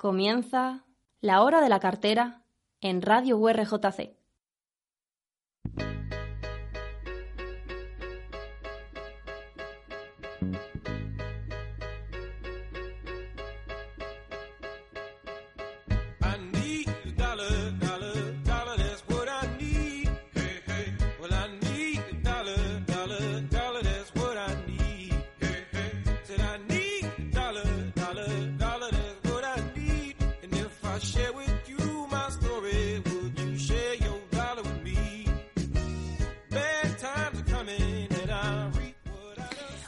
Comienza la hora de la cartera en Radio URJC.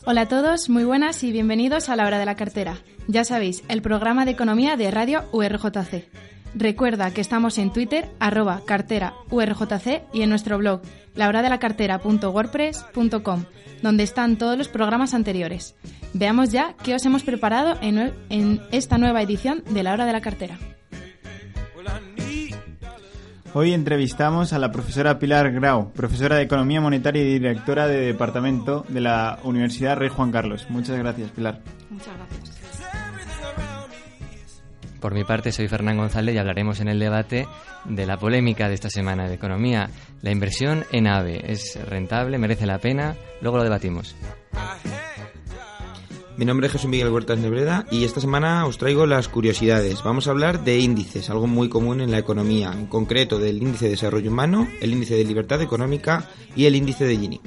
Hola a todos, muy buenas y bienvenidos a la hora de la cartera. Ya sabéis, el programa de economía de Radio URJC. Recuerda que estamos en Twitter, arroba cartera URJC y en nuestro blog, lahoradelacartera.wordpress.com, donde están todos los programas anteriores. Veamos ya qué os hemos preparado en, en esta nueva edición de la hora de la cartera. Hoy entrevistamos a la profesora Pilar Grau, profesora de Economía Monetaria y directora de Departamento de la Universidad Rey Juan Carlos. Muchas gracias, Pilar. Muchas gracias. Por mi parte, soy Fernán González y hablaremos en el debate de la polémica de esta semana de economía. La inversión en AVE, ¿es rentable? ¿Merece la pena? Luego lo debatimos. Mi nombre es Jesús Miguel Huertas Nebreda y esta semana os traigo las curiosidades. Vamos a hablar de índices, algo muy común en la economía, en concreto del índice de desarrollo humano, el índice de libertad económica y el índice de Gini.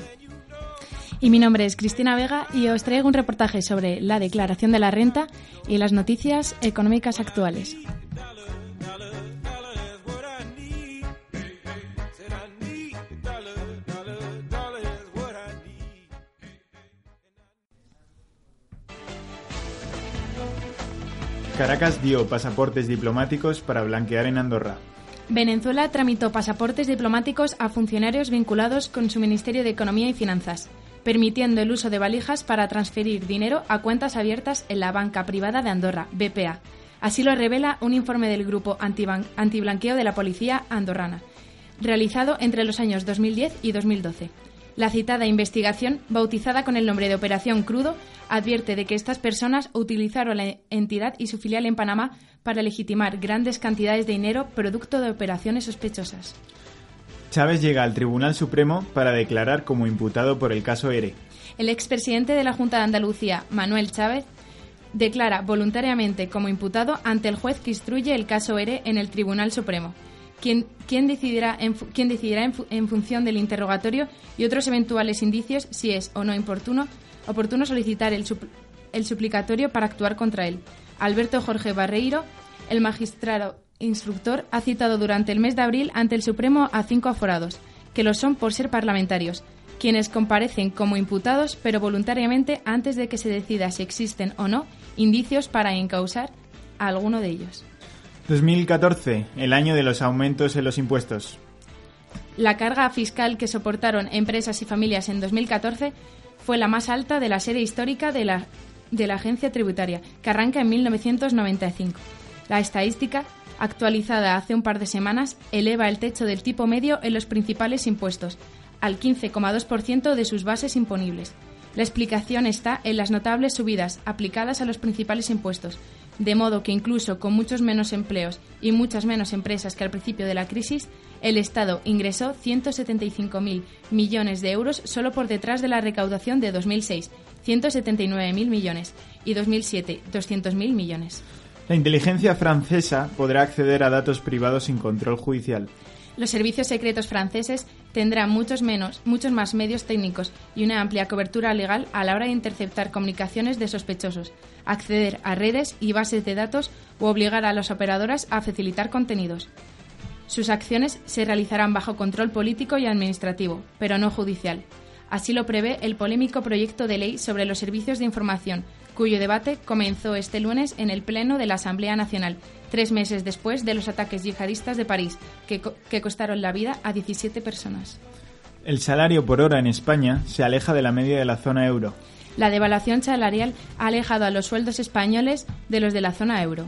Y mi nombre es Cristina Vega y os traigo un reportaje sobre la declaración de la renta y las noticias económicas actuales. Caracas dio pasaportes diplomáticos para blanquear en Andorra. Venezuela tramitó pasaportes diplomáticos a funcionarios vinculados con su Ministerio de Economía y Finanzas, permitiendo el uso de valijas para transferir dinero a cuentas abiertas en la banca privada de Andorra, BPA. Así lo revela un informe del Grupo Antiblanqueo de la Policía Andorrana, realizado entre los años 2010 y 2012. La citada investigación, bautizada con el nombre de Operación Crudo, advierte de que estas personas utilizaron la entidad y su filial en Panamá para legitimar grandes cantidades de dinero producto de operaciones sospechosas. Chávez llega al Tribunal Supremo para declarar como imputado por el caso ERE. El expresidente de la Junta de Andalucía, Manuel Chávez, declara voluntariamente como imputado ante el juez que instruye el caso ERE en el Tribunal Supremo, quien, decidirá, en, función del interrogatorio y otros eventuales indicios si es o no oportuno, oportuno solicitar el, el suplicatorio para actuar contra él. Alberto Jorge Barreiro, el magistrado instructor, ha citado durante el mes de abril ante el Supremo a cinco aforados, que lo son por ser parlamentarios, quienes comparecen como imputados, pero voluntariamente antes de que se decida si existen o no indicios para encausar a alguno de ellos. 2014, el año de los aumentos en los impuestos. La carga fiscal que soportaron empresas y familias en 2014 fue la más alta de la serie histórica de la, de la agencia tributaria, que arranca en 1995. La estadística, actualizada hace un par de semanas, eleva el techo del tipo medio en los principales impuestos, al 15,2% de sus bases imponibles. La explicación está en las notables subidas aplicadas a los principales impuestos, de modo que incluso con muchos menos empleos y muchas menos empresas que al principio de la crisis, el Estado ingresó 175.000 millones de euros solo por detrás de la recaudación de 2006, 179.000 millones, y 2007, 200.000 millones. La inteligencia francesa podrá acceder a datos privados sin control judicial. Los servicios secretos franceses tendrán muchos menos, muchos más medios técnicos y una amplia cobertura legal a la hora de interceptar comunicaciones de sospechosos, acceder a redes y bases de datos o obligar a las operadoras a facilitar contenidos. Sus acciones se realizarán bajo control político y administrativo, pero no judicial. Así lo prevé el polémico proyecto de ley sobre los servicios de información, cuyo debate comenzó este lunes en el Pleno de la Asamblea Nacional, tres meses después de los ataques yihadistas de París, que, co- que costaron la vida a 17 personas. El salario por hora en España se aleja de la media de la zona euro. La devaluación salarial ha alejado a los sueldos españoles de los de la zona euro.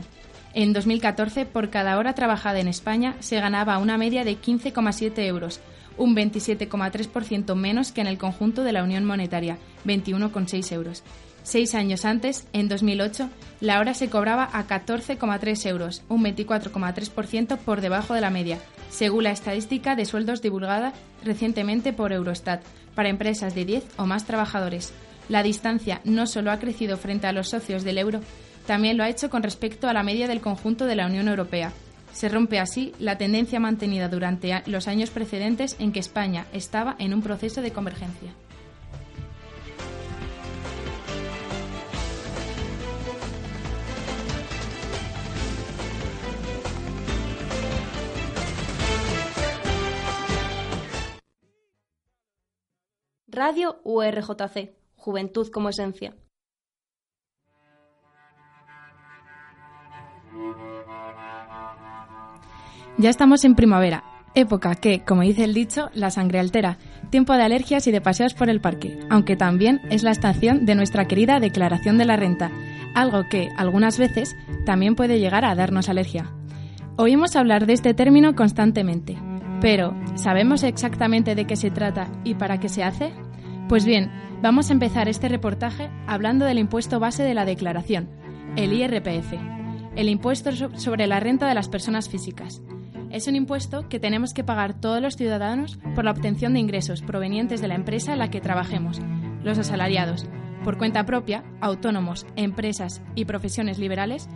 En 2014, por cada hora trabajada en España, se ganaba una media de 15,7 euros, un 27,3% menos que en el conjunto de la Unión Monetaria, 21,6 euros. Seis años antes, en 2008, la hora se cobraba a 14,3 euros, un 24,3% por debajo de la media, según la estadística de sueldos divulgada recientemente por Eurostat, para empresas de 10 o más trabajadores. La distancia no solo ha crecido frente a los socios del euro, también lo ha hecho con respecto a la media del conjunto de la Unión Europea. Se rompe así la tendencia mantenida durante los años precedentes en que España estaba en un proceso de convergencia. Radio URJC, Juventud como Esencia. Ya estamos en primavera, época que, como dice el dicho, la sangre altera, tiempo de alergias y de paseos por el parque, aunque también es la estación de nuestra querida declaración de la renta, algo que, algunas veces, también puede llegar a darnos alergia. Oímos hablar de este término constantemente, pero ¿sabemos exactamente de qué se trata y para qué se hace? Pues bien, vamos a empezar este reportaje hablando del impuesto base de la declaración, el IRPF, el impuesto so- sobre la renta de las personas físicas. Es un impuesto que tenemos que pagar todos los ciudadanos por la obtención de ingresos provenientes de la empresa en la que trabajemos, los asalariados, por cuenta propia, autónomos, empresas y profesiones liberales,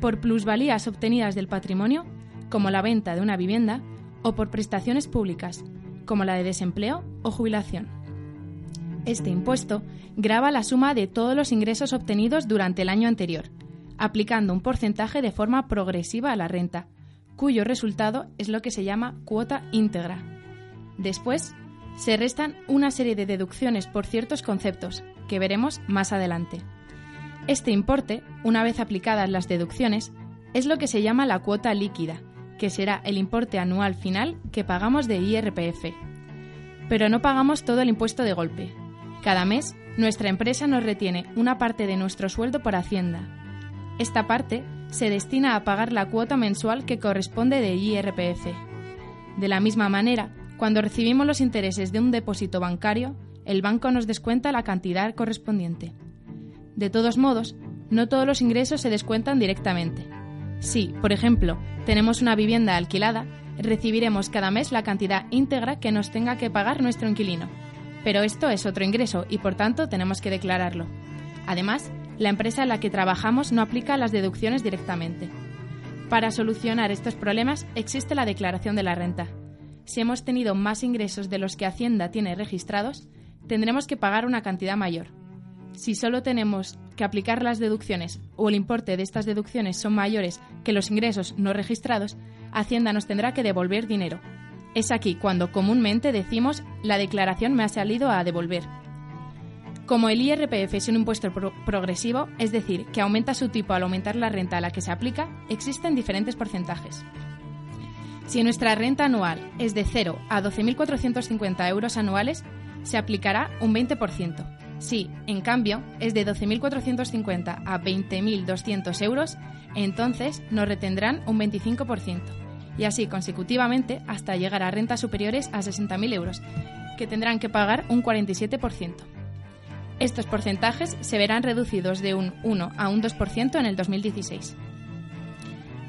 por plusvalías obtenidas del patrimonio, como la venta de una vivienda, o por prestaciones públicas, como la de desempleo o jubilación. Este impuesto grava la suma de todos los ingresos obtenidos durante el año anterior, aplicando un porcentaje de forma progresiva a la renta, cuyo resultado es lo que se llama cuota íntegra. Después, se restan una serie de deducciones por ciertos conceptos, que veremos más adelante. Este importe, una vez aplicadas las deducciones, es lo que se llama la cuota líquida, que será el importe anual final que pagamos de IRPF. Pero no pagamos todo el impuesto de golpe. Cada mes, nuestra empresa nos retiene una parte de nuestro sueldo por Hacienda. Esta parte se destina a pagar la cuota mensual que corresponde de IRPF. De la misma manera, cuando recibimos los intereses de un depósito bancario, el banco nos descuenta la cantidad correspondiente. De todos modos, no todos los ingresos se descuentan directamente. Si, por ejemplo, tenemos una vivienda alquilada, recibiremos cada mes la cantidad íntegra que nos tenga que pagar nuestro inquilino. Pero esto es otro ingreso y por tanto tenemos que declararlo. Además, la empresa en la que trabajamos no aplica las deducciones directamente. Para solucionar estos problemas existe la declaración de la renta. Si hemos tenido más ingresos de los que Hacienda tiene registrados, tendremos que pagar una cantidad mayor. Si solo tenemos que aplicar las deducciones o el importe de estas deducciones son mayores que los ingresos no registrados, Hacienda nos tendrá que devolver dinero. Es aquí cuando comúnmente decimos la declaración me ha salido a devolver. Como el IRPF es un impuesto pro- progresivo, es decir, que aumenta su tipo al aumentar la renta a la que se aplica, existen diferentes porcentajes. Si nuestra renta anual es de 0 a 12.450 euros anuales, se aplicará un 20%. Si, en cambio, es de 12.450 a 20.200 euros, entonces nos retendrán un 25%. Y así consecutivamente hasta llegar a rentas superiores a 60.000 euros, que tendrán que pagar un 47%. Estos porcentajes se verán reducidos de un 1 a un 2% en el 2016.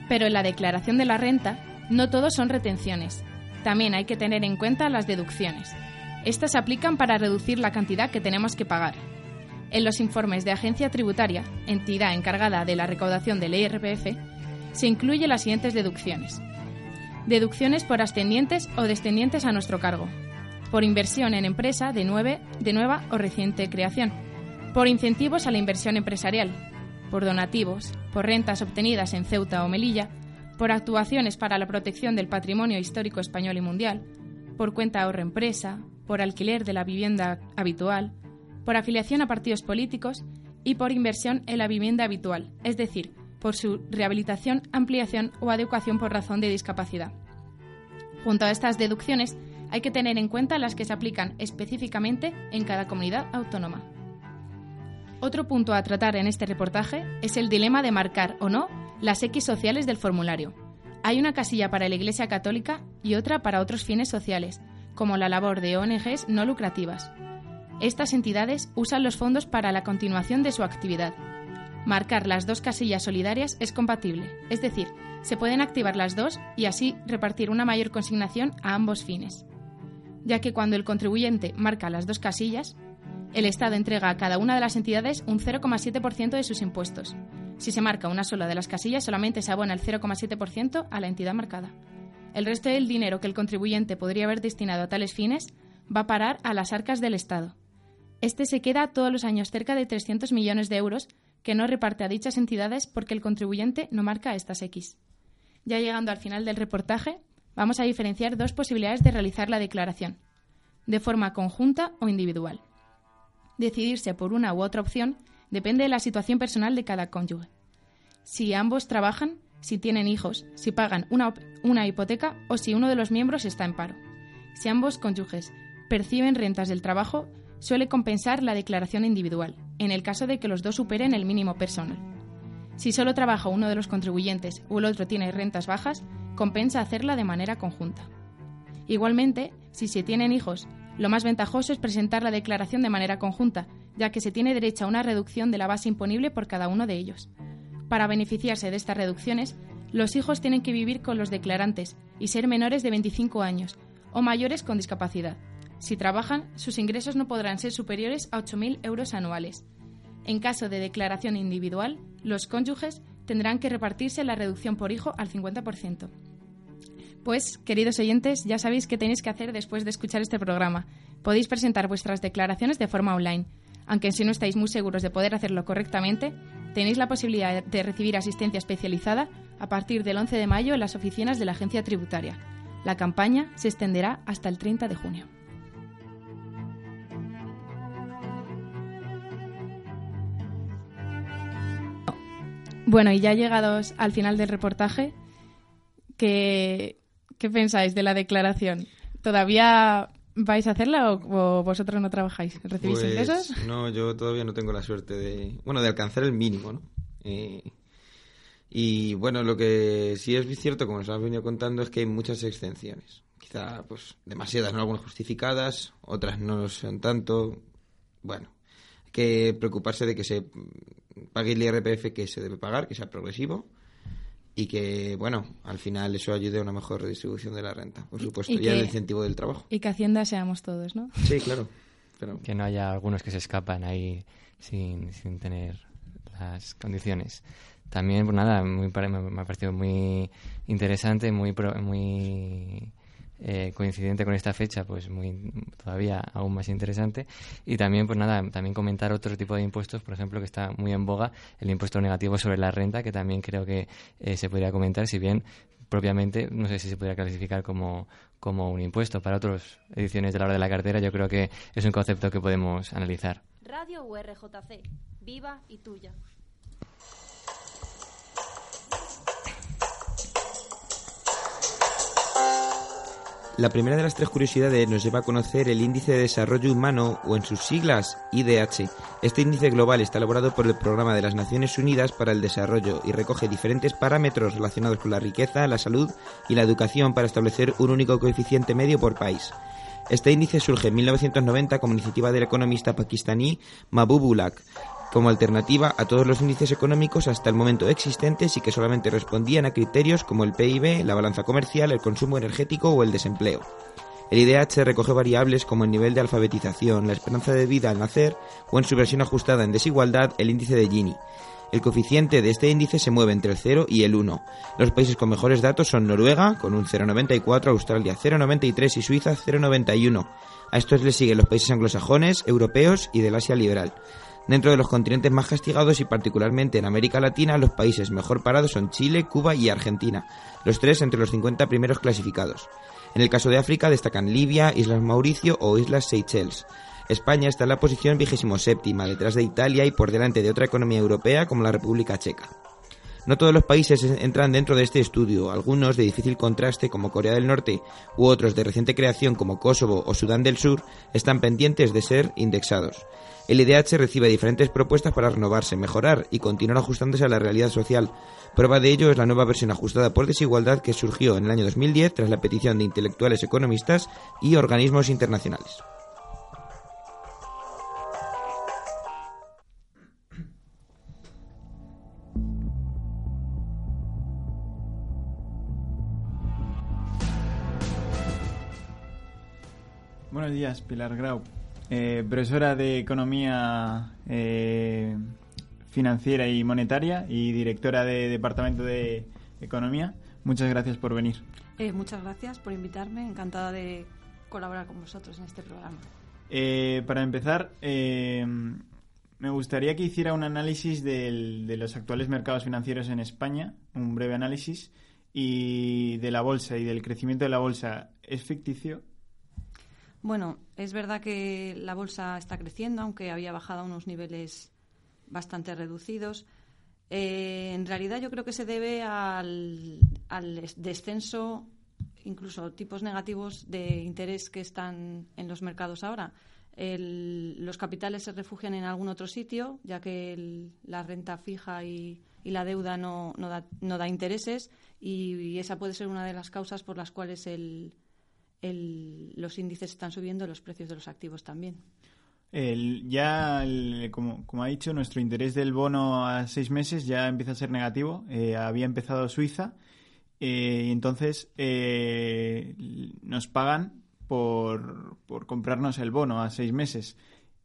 Pero en la declaración de la renta, no todos son retenciones. También hay que tener en cuenta las deducciones. Estas se aplican para reducir la cantidad que tenemos que pagar. En los informes de Agencia Tributaria, entidad encargada de la recaudación del IRPF, se incluyen las siguientes deducciones. Deducciones por ascendientes o descendientes a nuestro cargo. Por inversión en empresa de, nueve- de nueva o reciente creación. Por incentivos a la inversión empresarial. Por donativos. Por rentas obtenidas en Ceuta o Melilla. Por actuaciones para la protección del patrimonio histórico español y mundial. Por cuenta ahorro empresa. por alquiler de la vivienda habitual, por afiliación a partidos políticos y por inversión en la vivienda habitual, es decir, por su rehabilitación, ampliación o adecuación por razón de discapacidad. Junto a estas deducciones, hay que tener en cuenta las que se aplican específicamente en cada comunidad autónoma. Otro punto a tratar en este reportaje es el dilema de marcar o no las X sociales del formulario. Hay una casilla para la Iglesia Católica y otra para otros fines sociales, como la labor de ONGs no lucrativas. Estas entidades usan los fondos para la continuación de su actividad. Marcar las dos casillas solidarias es compatible, es decir, se pueden activar las dos y así repartir una mayor consignación a ambos fines. Ya que cuando el contribuyente marca las dos casillas, el Estado entrega a cada una de las entidades un 0,7% de sus impuestos. Si se marca una sola de las casillas, solamente se abona el 0,7% a la entidad marcada. El resto del dinero que el contribuyente podría haber destinado a tales fines va a parar a las arcas del Estado. Este se queda todos los años cerca de 300 millones de euros que no reparte a dichas entidades porque el contribuyente no marca estas X. Ya llegando al final del reportaje, vamos a diferenciar dos posibilidades de realizar la declaración, de forma conjunta o individual. Decidirse por una u otra opción depende de la situación personal de cada cónyuge. Si ambos trabajan, si tienen hijos, si pagan una, una hipoteca o si uno de los miembros está en paro. Si ambos cónyuges perciben rentas del trabajo, suele compensar la declaración individual, en el caso de que los dos superen el mínimo personal. Si solo trabaja uno de los contribuyentes o el otro tiene rentas bajas, compensa hacerla de manera conjunta. Igualmente, si se tienen hijos, lo más ventajoso es presentar la declaración de manera conjunta, ya que se tiene derecho a una reducción de la base imponible por cada uno de ellos. Para beneficiarse de estas reducciones, los hijos tienen que vivir con los declarantes y ser menores de 25 años o mayores con discapacidad. Si trabajan, sus ingresos no podrán ser superiores a 8.000 euros anuales. En caso de declaración individual, los cónyuges tendrán que repartirse la reducción por hijo al 50%. Pues, queridos oyentes, ya sabéis qué tenéis que hacer después de escuchar este programa. Podéis presentar vuestras declaraciones de forma online. Aunque si no estáis muy seguros de poder hacerlo correctamente, tenéis la posibilidad de recibir asistencia especializada a partir del 11 de mayo en las oficinas de la Agencia Tributaria. La campaña se extenderá hasta el 30 de junio. Bueno, y ya llegados al final del reportaje, ¿qué, qué pensáis de la declaración? ¿Todavía vais a hacerla o, o vosotros no trabajáis? ¿Recibís Pues, ingresos? No, yo todavía no tengo la suerte de, bueno, de alcanzar el mínimo, ¿no? Eh, y bueno, lo que sí es cierto, como os has venido contando, es que hay muchas exenciones. Quizá, pues, demasiadas, ¿no? Algunas justificadas, otras no lo son tanto. Bueno, hay que preocuparse de que se pague el IRPF que se debe pagar, que sea progresivo y que, bueno, al final eso ayude a una mejor redistribución de la renta, por supuesto, y y, al que- incentivo del trabajo. Y que Hacienda seamos todos, ¿no? Sí, claro. Pero, Que no haya algunos que se escapan ahí sin, sin tener las condiciones. También, pues nada, muy, pare- me, me ha parecido muy interesante, muy, pro- muy eh, coincidente con esta fecha, pues muy todavía aún más interesante. Y también, pues nada, también comentar otro tipo de impuestos, por ejemplo, que está muy en boga, el impuesto negativo sobre la renta, que también creo que eh, se podría comentar, si bien propiamente no sé si se podría clasificar como, como un impuesto. Para otras ediciones de la hora de la cartera, yo creo que es un concepto que podemos analizar. Radio URJC, viva y tuya. La primera de las tres curiosidades nos lleva a conocer el Índice de Desarrollo Humano, o en sus siglas, IDH. Este índice global está elaborado por el Programa de las Naciones Unidas para el Desarrollo y recoge diferentes parámetros relacionados con la riqueza, la salud y la educación para establecer un único coeficiente medio por país. Este índice surge en 1990 como iniciativa del economista pakistaní Mahbubullah, como alternativa a todos los índices económicos hasta el momento existentes y que solamente respondían a criterios como el PIB, la balanza comercial, el consumo energético o el desempleo. El IDH recoge variables como el nivel de alfabetización, la esperanza de vida al nacer o en su versión ajustada en desigualdad el índice de Gini. El coeficiente de este índice se mueve entre el 0 y el 1. Los países con mejores datos son Noruega, con un 0,94, Australia 0,93 y Suiza 0,91. A estos le siguen los países anglosajones, europeos y del Asia liberal. Dentro de los continentes más castigados y particularmente en América Latina, los países mejor parados son Chile, Cuba y Argentina, los tres entre los 50 primeros clasificados. En el caso de África destacan Libia, Islas Mauricio o Islas Seychelles. España está en la posición vigésimo séptima, detrás de Italia y por delante de otra economía europea como la República Checa. No todos los países entran dentro de este estudio, algunos de difícil contraste como Corea del Norte u otros de reciente creación como Kosovo o Sudán del Sur están pendientes de ser indexados. El IDH recibe diferentes propuestas para renovarse, mejorar y continuar ajustándose a la realidad social. Prueba de ello es la nueva versión ajustada por desigualdad que surgió en el año 2010 tras la petición de intelectuales economistas y organismos internacionales. Buenos días, Pilar Grau, eh, profesora de Economía eh, Financiera y Monetaria y directora de Departamento de Economía. Muchas gracias por venir. Eh, muchas gracias por invitarme, encantada de colaborar con vosotros en este programa. Eh, para empezar, eh, me gustaría que hiciera un análisis del- de los actuales mercados financieros en España, un breve análisis, y de la bolsa y del crecimiento de la bolsa. ¿Es ficticio? Bueno, es verdad que la bolsa está creciendo, aunque había bajado a unos niveles bastante reducidos. Eh, en realidad yo creo que se debe al, al es- descenso, incluso tipos negativos de interés que están en los mercados ahora. El- los capitales se refugian en algún otro sitio, ya que el- la renta fija y, y la deuda no, no da, no da intereses y esa puede ser una de las causas por las cuales el, el- los índices están subiendo, los precios de los activos también. El- ya, el- como, como ha dicho, nuestro interés del bono a seis meses ya empieza a ser negativo. Eh, había empezado Suiza eh, y entonces eh, nos pagan por, por comprarnos el bono a seis meses.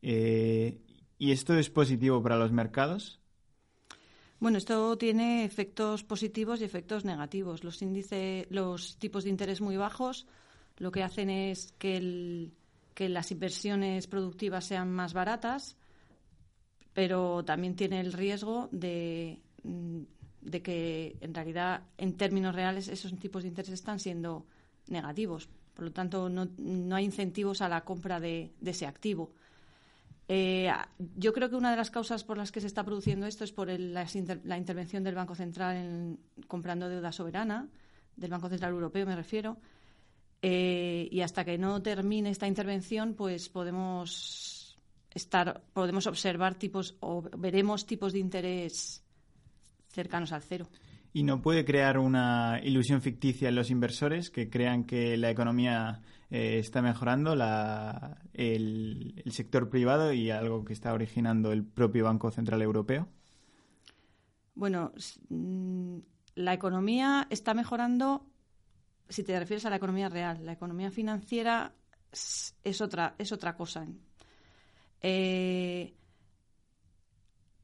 ¿Y esto es positivo para los mercados? Bueno, esto tiene efectos positivos y efectos negativos. Los índices, los tipos de interés muy bajos lo que hacen es que, las inversiones productivas sean más baratas, pero también tiene el riesgo de, que en realidad en términos reales esos tipos de interés están siendo negativos. Por lo tanto, no, hay incentivos a la compra de, ese activo. Eh, yo creo que una de las causas por las que se está produciendo esto es por inter- la intervención del Banco Central en, comprando deuda soberana, del Banco Central Europeo me refiero, Eh, y hasta que no termine esta intervención, pues podemos estar, podemos observar tipos o veremos tipos de interés cercanos al cero. ¿Y no puede crear una ilusión ficticia en los inversores que crean que la economía eh, está mejorando, la- el, el sector privado y algo que está originando el propio Banco Central Europeo? Bueno, mm, la economía está mejorando si te refieres a la economía real. La economía financiera es, otra, es otra cosa. Eh,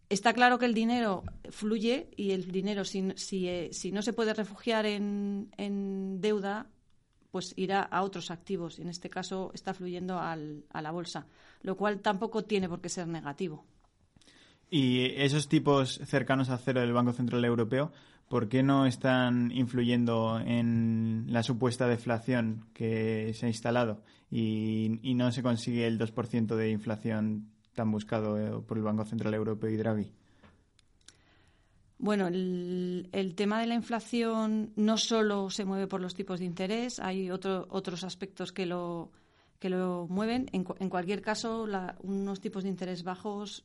está claro que el dinero fluye y el dinero, si, si, eh, si no se puede refugiar en, en deuda, pues irá a otros activos. En este caso está fluyendo al- a la bolsa, lo cual tampoco tiene por qué ser negativo. Y esos tipos cercanos a cero del Banco Central Europeo, ¿por qué no están influyendo en la supuesta deflación que se ha instalado y, no se consigue el 2% de inflación tan buscado eh, por el Banco Central Europeo y Draghi? Bueno, el, tema de la inflación no solo se mueve por los tipos de interés, hay otro- otros aspectos que lo, que lo mueven. En, cu- en cualquier caso, la- unos tipos de interés bajos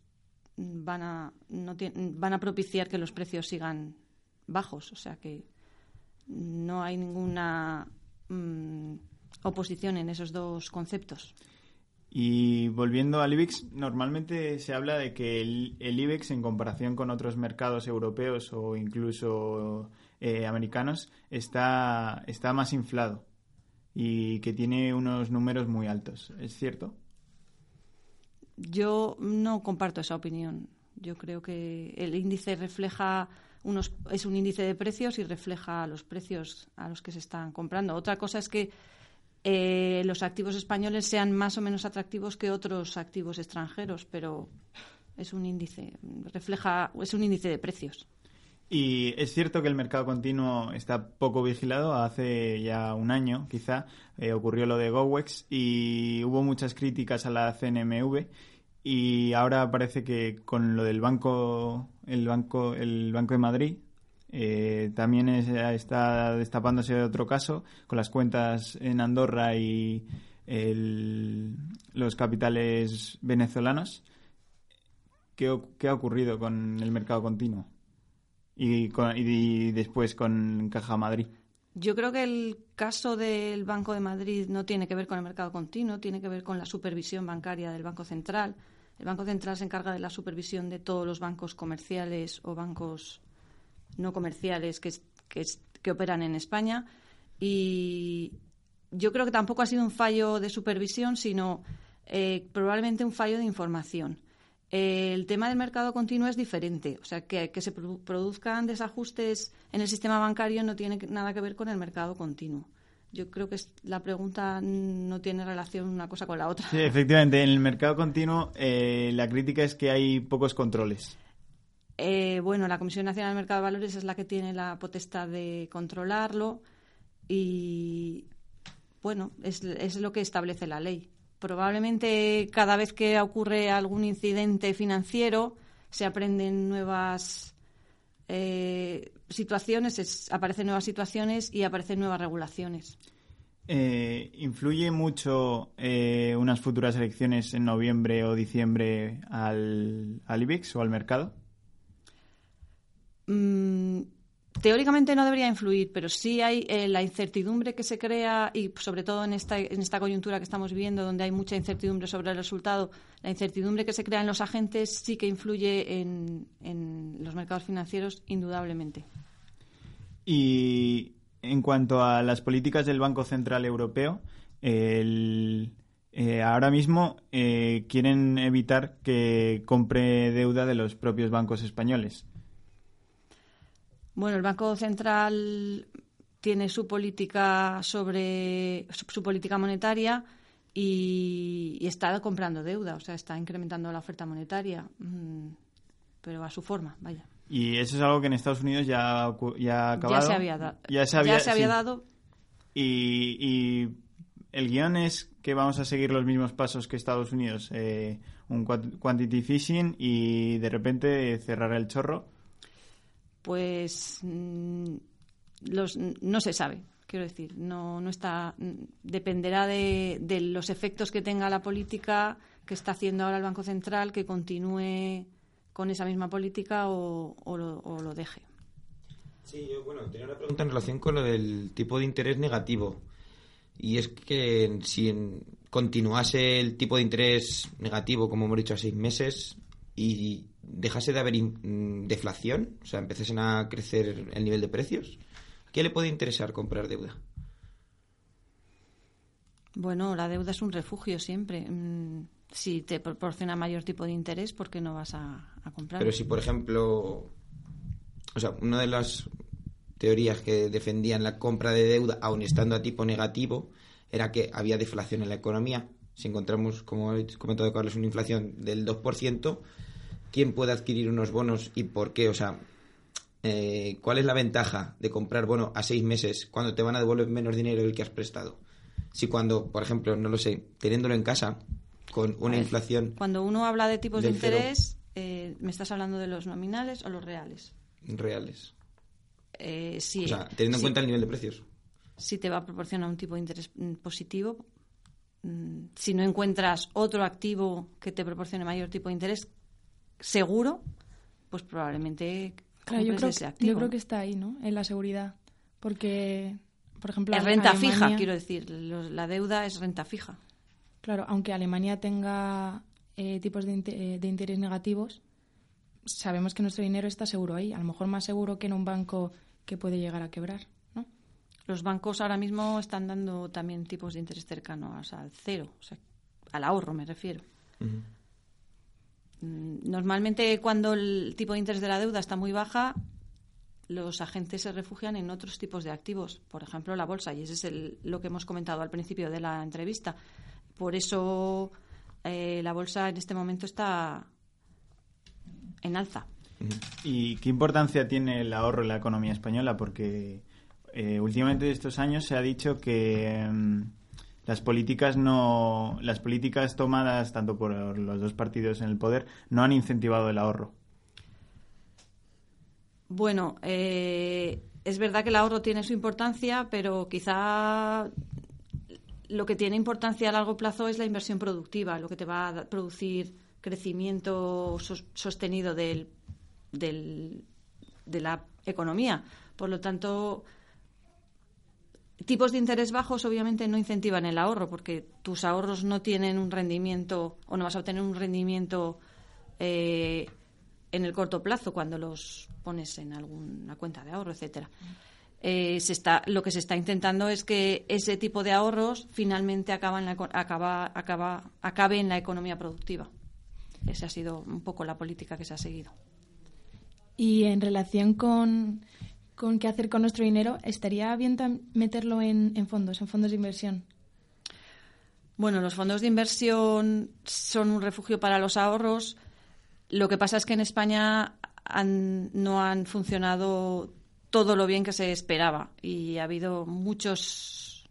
van a, van a propiciar que los precios sigan bajos. O sea que no hay ninguna mm, oposición en esos dos conceptos. Y volviendo al IBEX, normalmente se habla de que el, el IBEX, en comparación con otros mercados europeos o incluso eh, americanos, está, está más inflado y que tiene unos números muy altos. ¿Es cierto? Yo no comparto esa opinión. Yo creo que el índice refleja unos es un índice de precios y refleja los precios a los que se están comprando. Otra cosa es que eh, los activos españoles sean más o menos atractivos que otros activos extranjeros, pero es un índice refleja es un índice de precios. Y es cierto que el mercado continuo está poco vigilado. Hace ya un año, quizá, eh, ocurrió lo de GoWex y hubo muchas críticas a la CNMV. Y ahora parece que con lo del banco, el banco, el Banco de Madrid, eh, también es- está destapándose otro caso con las cuentas en Andorra y los capitales venezolanos. ¿Qué, qué ha ocurrido con el mercado continuo? Y, con- y después con Caja Madrid. Yo creo que el caso del Banco de Madrid no tiene que ver con el mercado continuo, tiene que ver con la supervisión bancaria del Banco Central. El Banco Central se encarga de la supervisión de todos los bancos comerciales o bancos no comerciales que, operan en España. Y yo creo que tampoco ha sido un fallo de supervisión, sino eh, probablemente un fallo de información. Eh, el tema del mercado continuo es diferente. O sea, que, se produ- produzcan desajustes en el sistema bancario no tiene nada que ver con el mercado continuo. Yo creo que la pregunta no tiene relación una cosa con la otra. Sí, efectivamente, en el mercado continuo eh, la crítica es que hay pocos controles. Eh, bueno, la Comisión Nacional del Mercado de Valores es la que tiene la potestad de controlarlo y, bueno, es, es lo que establece la ley. Probablemente cada vez que ocurre algún incidente financiero se aprenden nuevas eh, situaciones, es- aparecen nuevas situaciones y aparecen nuevas regulaciones. Eh, ¿Influye mucho eh, unas futuras elecciones en noviembre o diciembre al, al IBEX o al mercado? Mm, teóricamente no debería influir, pero sí hay eh, la incertidumbre que se crea y sobre todo en esta, en esta coyuntura que estamos viviendo, donde hay mucha incertidumbre sobre el resultado, la incertidumbre que se crea en los agentes sí que influye en, en los mercados financieros indudablemente. Y en cuanto a las políticas del Banco Central Europeo, eh, ahora mismo eh, quieren evitar que compre deuda de los propios bancos españoles. Bueno, el Banco Central tiene su política sobre su, su política monetaria y, y está comprando deuda, o sea, está incrementando la oferta monetaria, mm, pero a su forma, vaya. Y eso es algo que en Estados Unidos ya, ya ha acabado. Ya se había, da- Ya se había, había sí. dado. Y, y el guion es que vamos a seguir los mismos pasos que Estados Unidos. eh, un quant- quantity easing y de repente cerrar el chorro. Pues mm, los, no se sabe, quiero decir, no, no está, dependerá de, de los efectos que tenga la política que está haciendo ahora el Banco Central, que continúe con esa misma política o, lo, deje. Sí, yo, bueno, tenía una pregunta en relación con lo del tipo de interés negativo. Y es que si continuase el tipo de interés negativo, como hemos dicho, a seis meses, y dejase de haber mm, deflación, o sea, empezasen a crecer el nivel de precios, ¿a quién le puede interesar comprar deuda? Bueno, la deuda es un refugio siempre. Mm, Si te proporciona mayor tipo de interés, ¿por qué no vas a, a comprar? Pero si, por ejemplo, o sea, una de las teorías que defendían la compra de deuda, aun estando a tipo negativo, era que había deflación en la economía. Si encontramos, como ha comentado Carlos, una inflación del 2%, ¿quién puede adquirir unos bonos y por qué? O sea, eh, ¿cuál es la ventaja de comprar bono a seis meses cuando te van a devolver menos dinero del que has prestado? Si cuando, por ejemplo, no lo sé, teniéndolo en casa, con una ver, inflación Cuando uno habla de tipos de interés, eh, ¿me estás hablando de los nominales o los reales? reales. Eh, sí, O sea, teniendo en sí. cuenta el nivel de precios. si te va a proporcionar un tipo de interés mm, positivo. Mm, Si no encuentras otro activo que te proporcione mayor tipo de interés seguro, pues probablemente Claro, yo creo, ese que, activo. yo creo que está ahí, ¿no? En la seguridad. Porque, por ejemplo, es renta Alemania- fija, quiero decir. Los- la deuda es renta fija. Claro, aunque Alemania tenga eh, tipos de, eh, de interés negativos, sabemos que nuestro dinero está seguro ahí. A lo mejor más seguro que en un banco que puede llegar a quebrar, ¿no? Los bancos ahora mismo están dando también tipos de interés cercanos al cero, o sea, al ahorro me refiero. Mm, Normalmente cuando el tipo de interés de la deuda está muy baja, los agentes se refugian en otros tipos de activos, por ejemplo la bolsa, y ese es el- lo que hemos comentado al principio de la entrevista. Por eso eh, la bolsa en este momento está en alza. ¿Y qué importancia tiene el ahorro en la economía española? Porque eh, últimamente estos años se ha dicho que mm, las políticas no las políticas tomadas tanto por los dos partidos en el poder no han incentivado el ahorro. Bueno, eh, es verdad que el ahorro tiene su importancia, pero quizá lo que tiene importancia a largo plazo es la inversión productiva, lo que te va a producir crecimiento sos- sostenido del- de la economía. Por lo tanto, tipos de interés bajos obviamente no incentivan el ahorro porque tus ahorros no tienen un rendimiento o no vas a obtener un rendimiento eh, en el corto plazo cuando los pones en alguna cuenta de ahorro, etcétera. Eh, lo que se está intentando es que ese tipo de ahorros finalmente acaba en la acaba, acaba, acabe en la economía productiva. Esa ha sido un poco la política que se ha seguido. Y en relación con, con qué hacer con nuestro dinero, ¿estaría bien meterlo en, en fondos, en fondos de inversión? Bueno, los fondos de inversión son un refugio para los ahorros. Lo que pasa es que en España no han funcionado todo lo bien que se esperaba y ha habido muchos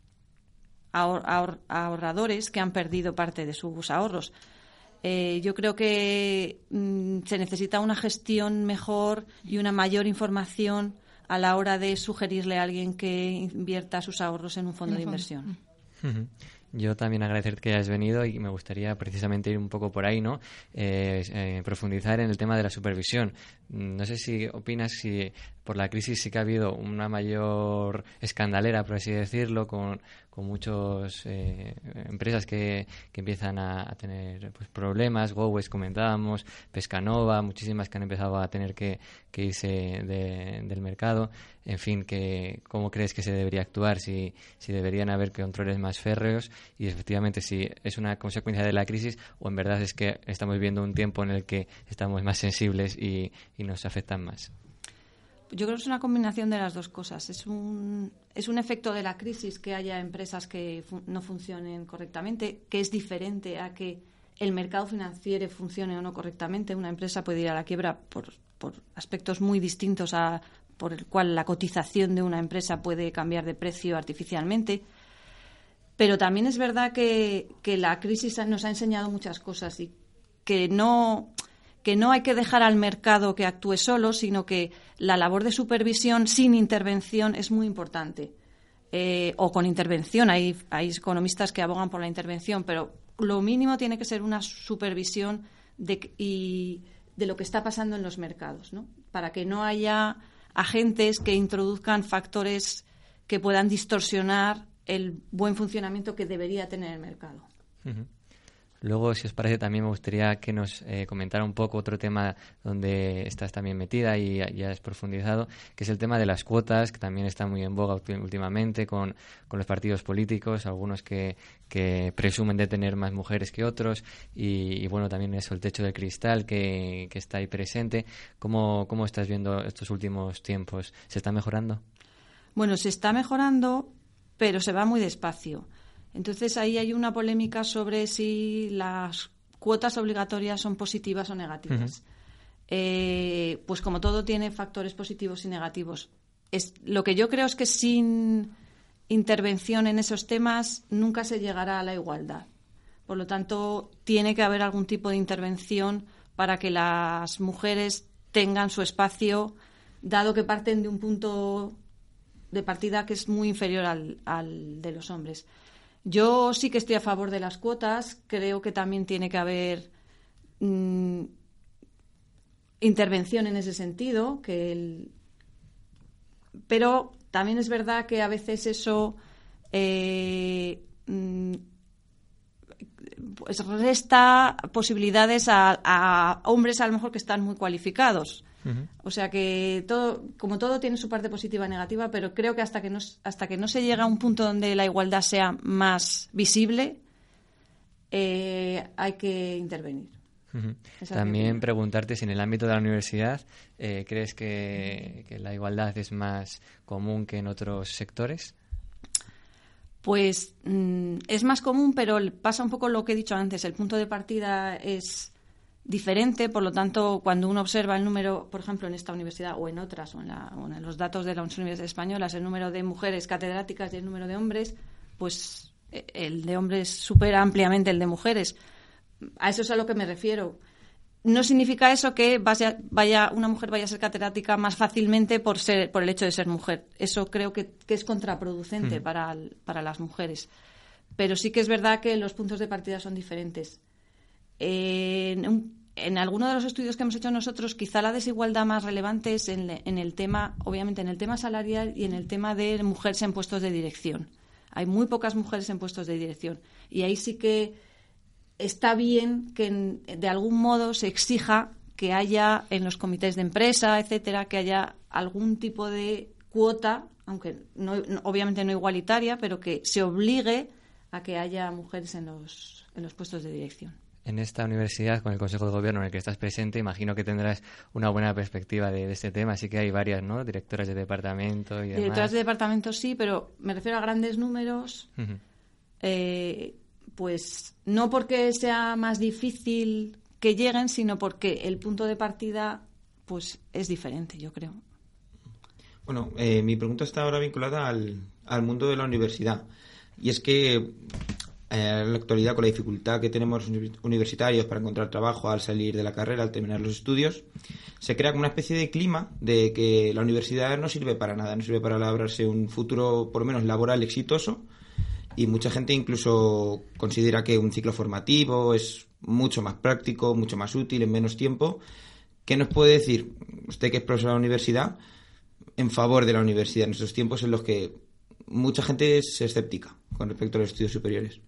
ahor- ahor- ahorradores que han perdido parte de sus ahorros. Eh, yo creo que mm, se necesita una gestión mejor y una mayor información a la hora de sugerirle a alguien que invierta sus ahorros en un fondo de inversión. Yo también agradecerte que hayas venido y me gustaría precisamente ir un poco por ahí, ¿no? Eh, eh, profundizar en el tema de la supervisión. No sé si opinas si por la crisis sí que ha habido una mayor escandalera, por así decirlo, con, con muchas empresas que, que empiezan a, tener pues, problemas. Gowes comentábamos, Pescanova, muchísimas que han empezado a tener que, irse de- del mercado. En fin, que, ¿cómo crees que se debería actuar? Si, si deberían haber controles más férreos y efectivamente si es una consecuencia de la crisis o en verdad es que estamos viviendo un tiempo en el que estamos más sensibles y nos afectan más. Yo creo que es una combinación de las dos cosas. Es un, es un efecto de la crisis que haya empresas que fu- no funcionen correctamente, que es diferente a que el mercado financiero funcione o no correctamente. Una empresa puede ir a la quiebra por, por aspectos muy distintos a por el cual la cotización de una empresa puede cambiar de precio artificialmente. Pero también es verdad que, que la crisis nos ha enseñado muchas cosas y que no, que no hay que dejar al mercado que actúe solo, sino que la labor de supervisión sin intervención es muy importante. Eh, o con intervención, hay, economistas que abogan por la intervención, pero lo mínimo tiene que ser una supervisión de, y de lo que está pasando en los mercados, ¿no? para que no haya agentes que introduzcan factores que puedan distorsionar el buen funcionamiento que debería tener el mercado. Luego, si os parece, también me gustaría que nos eh, comentara un poco otro tema donde estás también metida y ya- has profundizado, que es el tema de las cuotas, que también está muy en boga últimamente con, con los partidos políticos, algunos que, que presumen de tener más mujeres que otros, y, y bueno, también eso, el techo de cristal que, que está ahí presente. ¿Cómo, ¿Cómo estás viendo estos últimos tiempos? ¿Se está mejorando? Bueno, se está mejorando, pero se va muy despacio. Entonces ahí hay una polémica sobre si las cuotas obligatorias son positivas o negativas. Eh, pues como todo tiene factores positivos y negativos. Es, lo que yo creo es que sin intervención en esos temas nunca se llegará a la igualdad. Por lo tanto, tiene que haber algún tipo de intervención para que las mujeres tengan su espacio, dado que parten de un punto de partida que es muy inferior al, al de los hombres. Yo sí que estoy a favor de las cuotas. Creo que también tiene que haber mm, intervención en ese sentido, que pero también es verdad que a veces eso eh, mm, pues resta posibilidades a, a hombres a lo mejor que están muy cualificados. O sea que todo, como todo tiene su parte positiva y negativa, pero creo que hasta que no, hasta que no se llega a un punto donde la igualdad sea más visible, eh, hay que intervenir. También preguntarte si en el ámbito de la universidad eh, crees que, que la igualdad es más común que en otros sectores. Pues mm, es más común, pero pasa un poco lo que he dicho antes. El punto de partida es diferente, por lo tanto, cuando uno observa el número, por ejemplo, en esta universidad o en otras, o en, la- o en los datos de las universidades españolas, el número de mujeres catedráticas y el número de hombres, pues eh, el de hombres supera ampliamente el de mujeres. A eso es a lo que me refiero. No significa eso que vaya, vaya una mujer vaya a ser catedrática más fácilmente por ser por el hecho de ser mujer. Eso creo que, que es contraproducente para, el- para las mujeres. Pero sí que es verdad que los puntos de partida son diferentes. En, un- en alguno de los estudios que hemos hecho nosotros, quizá la desigualdad más relevante es en, el tema, obviamente, en el tema salarial y en el tema de mujeres en puestos de dirección. Hay muy pocas mujeres en puestos de dirección. Y ahí sí que está bien que en- de algún modo se exija que haya en los comités de empresa, etcétera, que haya algún tipo de cuota, aunque no- obviamente no igualitaria, pero que se obligue a que haya mujeres en los, en los puestos de dirección. En esta universidad, con el Consejo de Gobierno en el que estás presente, imagino que tendrás una buena perspectiva de, de este tema. Así que hay varias, ¿no? Directoras de departamento y demás. Directoras de departamento sí, pero me refiero a grandes números, eh, pues no porque sea más difícil que lleguen, sino porque el punto de partida pues es diferente, yo creo. Bueno, eh, mi pregunta está ahora vinculada al, al mundo de la universidad. Y es que eh, en la actualidad, con la dificultad que tenemos universitarios para encontrar trabajo al salir de la carrera, al terminar los estudios, se crea como una especie de clima de que la universidad no sirve para nada, no sirve para labrarse un futuro, por lo menos laboral, exitoso. Y mucha gente incluso considera que un ciclo formativo es mucho más práctico, mucho más útil, en menos tiempo. ¿Qué nos puede decir usted que es profesor de la universidad en favor de la universidad en estos tiempos en los que mucha gente es escéptica con respecto a los estudios superiores?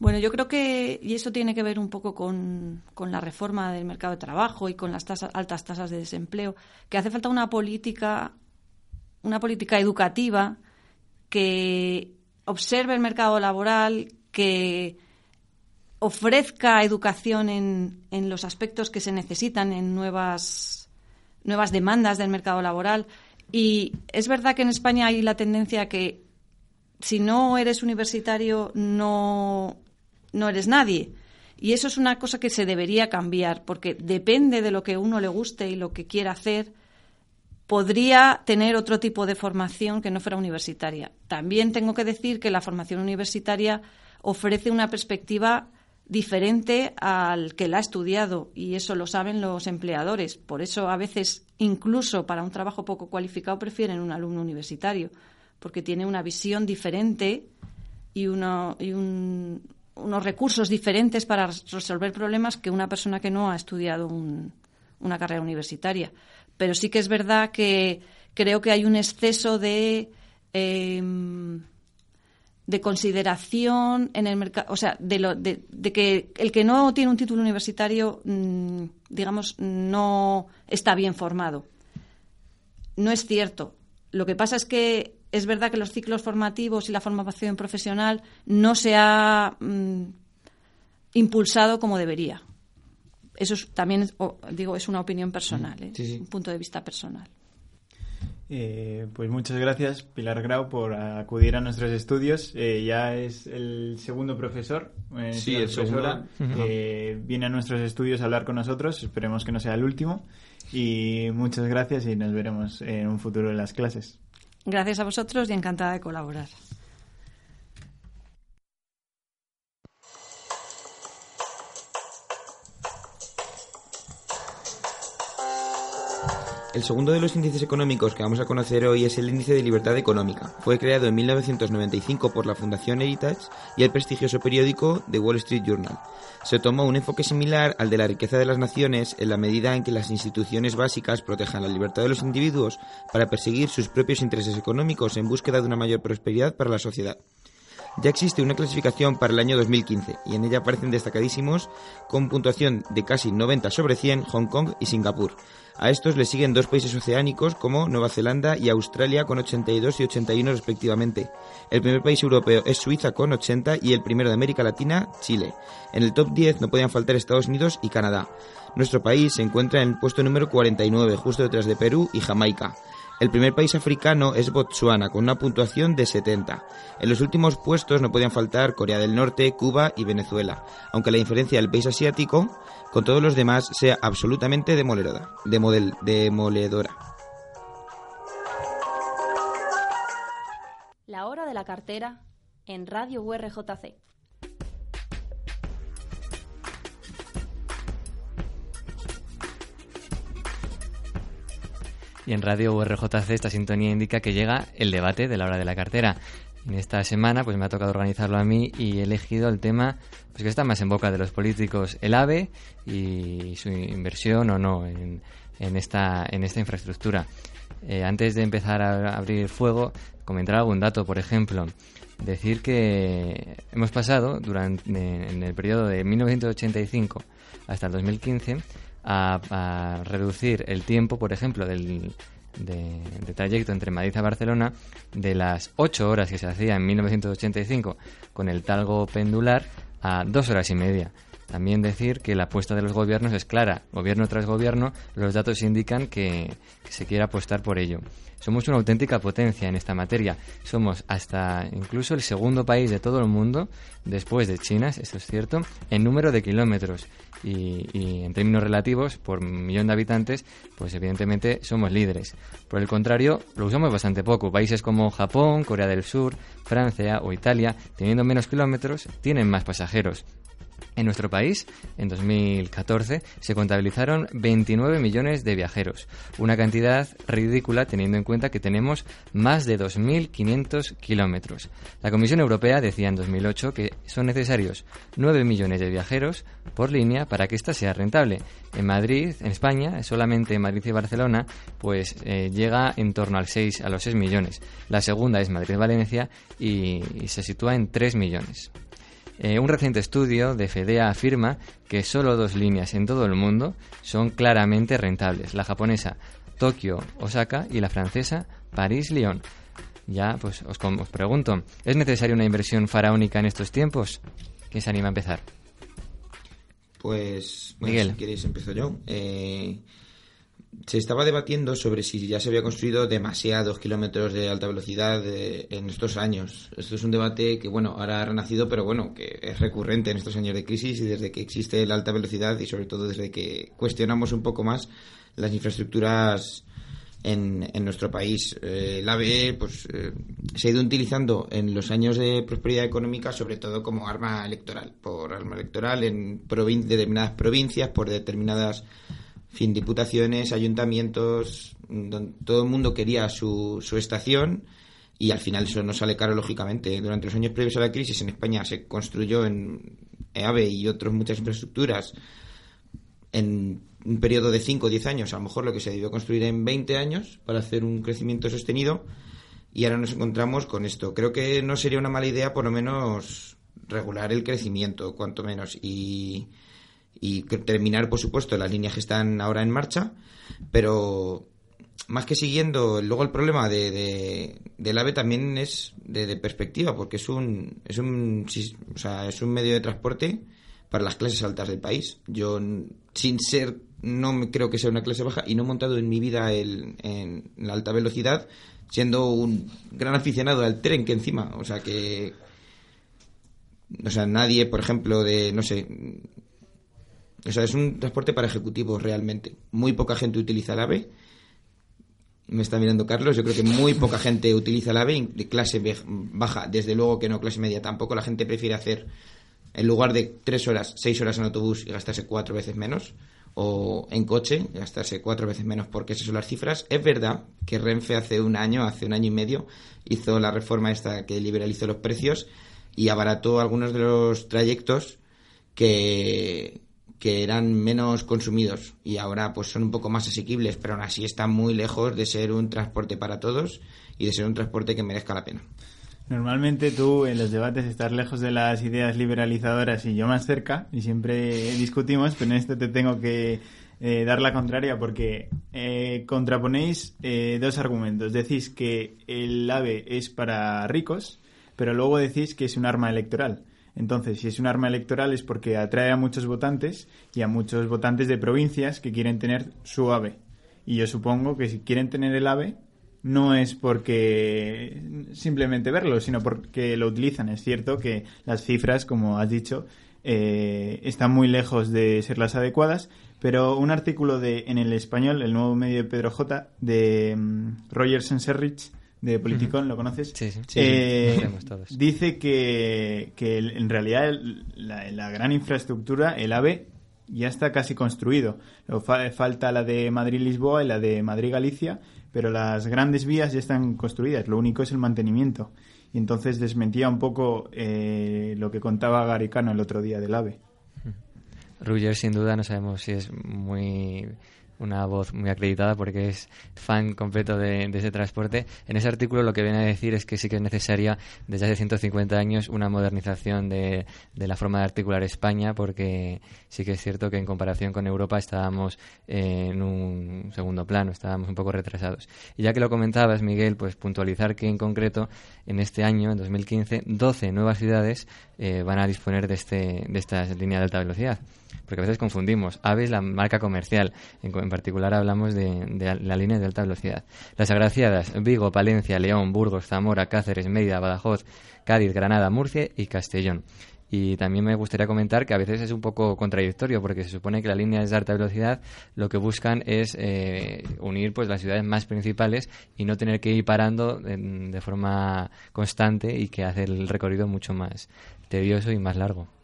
Bueno, yo creo que, y eso tiene que ver un poco con, con la reforma del mercado de trabajo y con las tasas- altas tasas de desempleo, que hace falta una política, una política educativa que observe el mercado laboral, que ofrezca educación en, en los aspectos que se necesitan en nuevas, nuevas demandas del mercado laboral. Y es verdad que en España hay la tendencia que si no eres universitario no, no eres nadie. Y eso es una cosa que se debería cambiar, porque depende de lo que uno le guste y lo que quiera hacer, podría tener otro tipo de formación que no fuera universitaria. También tengo que decir que la formación universitaria ofrece una perspectiva diferente al que la ha estudiado y eso lo saben los empleadores. Por eso a veces, incluso para un trabajo poco cualificado, prefieren un alumno universitario, porque tiene una visión diferente y, uno- y un- unos recursos diferentes para resolver problemas que una persona que no ha estudiado un- una carrera universitaria. Pero sí que es verdad que creo que hay un exceso de em, de consideración en el mercado, o sea, de, lo, de, que el que no tiene un título universitario, mm, digamos, no está bien formado. No es cierto. Lo que pasa es que es verdad que los ciclos formativos y la formación profesional no se ha mm, impulsado como debería. Eso es, también, es- o- digo, es una opinión personal, ¿eh? Sí, sí. un punto de vista personal. Eh, pues muchas gracias, Pilar Grau, por acudir a nuestros estudios. Eh, ya es el segundo profesor, eh, Sí, el profesora, segundo. que viene a nuestros estudios a hablar con nosotros. Esperemos que no sea el último. Y muchas gracias y nos veremos en un futuro en las clases. Gracias a vosotros y encantada de colaborar. El segundo de los índices económicos que vamos a conocer hoy es el Índice de Libertad Económica. Fue creado en 1995 por la Fundación Heritage y el prestigioso periódico The Wall Street Journal. Se tomó un enfoque similar al de la riqueza de las naciones en la medida en que las instituciones básicas protejan la libertad de los individuos para perseguir sus propios intereses económicos en búsqueda de una mayor prosperidad para la sociedad. Ya existe una clasificación para el año 2015 y en ella aparecen destacadísimos con puntuación de casi 90 sobre 100 Hong Kong y Singapur. A estos le siguen dos países oceánicos como Nueva Zelanda y Australia con 82 y 81 respectivamente. El primer país europeo es Suiza con 80 y el primero de América Latina, Chile. En el top 10 no podían faltar Estados Unidos y Canadá. Nuestro país se encuentra en el puesto número 49, justo detrás de Perú y Jamaica. El primer país africano es Botsuana, con una puntuación de 70. En los últimos puestos no podían faltar Corea del Norte, Cuba y Venezuela, aunque la diferencia del país asiático con todos los demás sea absolutamente demoledora. Demodel, demoledora. La hora de la cartera en Radio URJC. Y en Radio URJC esta sintonía indica que llega el debate de la hora de la cartera. En esta semana pues me ha tocado organizarlo a mí y he elegido el tema pues que está más en boca de los políticos, el AVE y su inversión o no en, en esta, en esta infraestructura. Eh, antes de empezar a abrir fuego, comentar algún dato, por ejemplo, decir que hemos pasado durante en el periodo de 1985 hasta el 2015 a, a reducir el tiempo, por ejemplo, del, de, trayecto entre Madrid a Barcelona de las 8 horas que se hacía en 1985 con el talgo pendular a dos horas y media. También decir que la apuesta de los gobiernos es clara. Gobierno tras gobierno, los datos indican que, se quiere apostar por ello. Somos una auténtica potencia en esta materia. Somos hasta incluso el segundo país de todo el mundo, después de China, esto es cierto, en número de kilómetros. Y, y en términos relativos, por millón de habitantes, pues evidentemente somos líderes. Por el contrario, lo usamos bastante poco. Países como Japón, Corea del Sur, Francia o Italia, teniendo menos kilómetros, tienen más pasajeros. En nuestro país, en 2014, se contabilizaron 29 millones de viajeros, una cantidad ridícula teniendo en cuenta que tenemos más de 2.500 kilómetros. La Comisión Europea decía en 2008 que son necesarios 9 millones de viajeros por línea para que ésta sea rentable. En Madrid, en España, solamente en Madrid y Barcelona, pues eh, llega en torno al 6, a los 6 millones. La segunda es Madrid-Valencia y, y se sitúa en 3 millones. Eh, un reciente estudio de FEDEA afirma que solo dos líneas en todo el mundo son claramente rentables, la japonesa Tokio-Osaka y la francesa París-Lyon. Ya, pues os, os pregunto, ¿es necesaria una inversión faraónica en estos tiempos? ¿Quién se anima a empezar? Pues, bueno, Miguel. si queréis empiezo yo. Eh, se estaba debatiendo sobre si ya se había construido demasiados kilómetros de alta velocidad eh, en estos años. Esto es un debate que, bueno, ahora ha renacido, pero bueno, que es recurrente en estos años de crisis y desde que existe la alta velocidad y sobre todo desde que cuestionamos un poco más las infraestructuras en, nuestro país. Eh, el AVE pues, eh, se ha ido utilizando en los años de prosperidad económica sobre todo como arma electoral, por arma electoral en provin- determinadas provincias, por determinadas fin, diputaciones, ayuntamientos, todo el mundo quería su, su estación y al final eso no sale caro, lógicamente. Durante los años previos a la crisis en España se construyó en AVE y otras muchas infraestructuras en un periodo de 5 o 10 años, a lo mejor lo que se debió construir en 20 años para hacer un crecimiento sostenido y ahora nos encontramos con esto. Creo que no sería una mala idea por lo menos regular el crecimiento, cuanto menos, y, y terminar, por supuesto, las líneas que están ahora en marcha, pero más que siguiendo, luego el problema de, de- del AVE también es de, de perspectiva, porque es un, es un, o sea, es un medio de transporte para las clases altas del país. Yo, sin ser, no creo que sea una clase baja y no he montado en mi vida el, en la alta velocidad, siendo un gran aficionado al tren que encima, o sea que, o sea, nadie, por ejemplo, de, no sé, o sea, es un transporte para ejecutivos realmente. Muy poca gente utiliza el AVE. Me está mirando Carlos. Yo creo que muy poca gente utiliza el AVE de clase baja. Desde luego que no clase media tampoco. La gente prefiere hacer, en lugar de tres horas, seis horas en autobús y gastarse cuatro veces menos. O en coche, gastarse cuatro veces menos porque esas son las cifras. Es verdad que Renfe hace un año, hace un año y medio, hizo la reforma esta que liberalizó los precios y abarató algunos de los trayectos que, que eran menos consumidos y ahora pues son un poco más asequibles, pero aún así están muy lejos de ser un transporte para todos y de ser un transporte que merezca la pena. Normalmente tú en los debates estás lejos de las ideas liberalizadoras y yo más cerca y siempre discutimos, pero en esto te tengo que eh, dar la contraria porque eh, contraponéis eh, dos argumentos. Decís que el AVE es para ricos, pero luego decís que es un arma electoral. Entonces, si es un arma electoral es porque atrae a muchos votantes y a muchos votantes de provincias que quieren tener su AVE. Y yo supongo que si quieren tener el AVE, no es porque simplemente verlo, sino porque lo utilizan. Es cierto que las cifras, como has dicho, eh, están muy lejos de ser las adecuadas, pero un artículo de en el español, el nuevo medio de Pedro J, de mm, Rogers and Serrich, de Politicon, ¿lo conoces? Sí, sí. Eh, todos. dice que, que en realidad el- la, la gran infraestructura, el AVE, ya está casi construido. Fa- falta la de Madrid-Lisboa y la de Madrid-Galicia, pero las grandes vías ya están construidas. Lo único es el mantenimiento. Y entonces desmentía un poco eh, lo que contaba Garicano el otro día del AVE. Ruger, sin duda, no sabemos si es muy una voz muy acreditada porque es fan completo de, ese transporte. En ese artículo lo que viene a decir es que sí que es necesaria desde hace 150 años una modernización de, de la forma de articular España porque sí que es cierto que en comparación con Europa estábamos en un segundo plano, estábamos un poco retrasados. Y ya que lo comentabas, Miguel, pues puntualizar que en concreto en este año, en 2015, 12 nuevas ciudades eh, van a disponer de, este, de estas líneas de alta velocidad porque a veces confundimos. AVE es la marca comercial, en, en particular hablamos de, de la línea de alta velocidad. Las agraciadas Vigo, Palencia, León, Burgos, Zamora, Cáceres, Mérida, Badajoz, Cádiz, Granada, Murcia y Castellón. Y también me gustaría comentar que a veces es un poco contradictorio porque se supone que las líneas de alta velocidad lo que buscan es eh, unir pues las ciudades más principales y no tener que ir parando de forma constante y que hace el recorrido mucho más tedioso y más largo.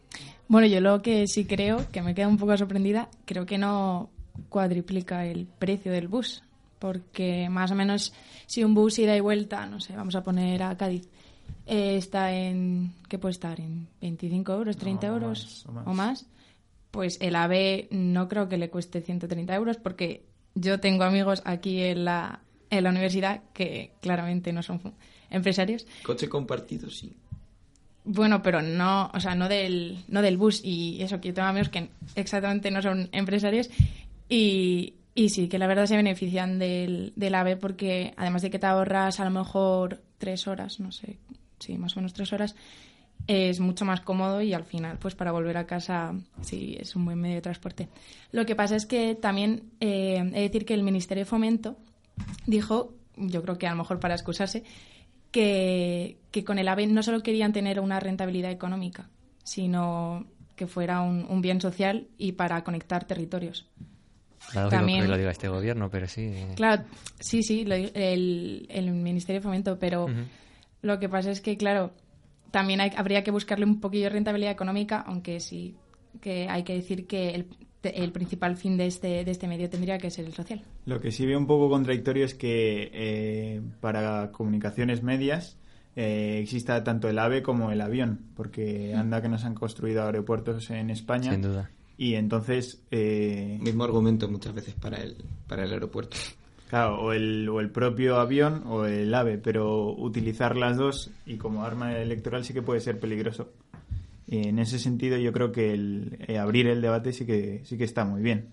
Bueno, yo lo que sí creo, que me queda un poco sorprendida, creo que no cuadriplica el precio del bus. Porque más o menos si un bus ida y vuelta, no sé, vamos a poner a Cádiz, eh, está en, ¿qué puede estar? ¿En 25 euros, 30 No, o euros más, o más. o más? Pues el AVE no creo que le cueste 130 euros porque yo tengo amigos aquí en la, en la universidad que claramente no son empresarios Coche compartido, sí. Bueno, pero no, o sea, no del, no del bus y eso, que yo tengo amigos que exactamente no son empresarios y, y sí, que la verdad se benefician del, del AVE porque además de que te ahorras a lo mejor tres horas, no sé, sí, más o menos tres horas, es mucho más cómodo y al final, pues para volver a casa, sí, es un buen medio de transporte. Lo que pasa es que también eh, he de decir que el Ministerio de Fomento dijo, yo creo que a lo mejor para excusarse, que, que con el AVE no solo querían tener una rentabilidad económica, sino que fuera un, un bien social y para conectar territorios. Paradójico También- que lo diga este gobierno, pero sí. eh, Claro, sí, sí, lo- el, el Ministerio de Fomento, pero lo que pasa es que, claro, también hay- habría que buscarle un poquillo de rentabilidad económica, aunque sí que hay que decir que el, el principal fin de este, de este medio tendría que ser el social. Lo que sí veo un poco contradictorio es que eh, para comunicaciones medias eh, exista tanto el AVE como el avión, porque anda que nos han construido aeropuertos en España. Sin duda. Y entonces, eh, Mismo argumento muchas veces para el, para el aeropuerto. claro, o el, o el propio avión o el AVE, pero utilizar las dos y como arma electoral sí que puede ser peligroso. En ese sentido yo creo que eh, abrir el debate sí que, sí que está muy bien.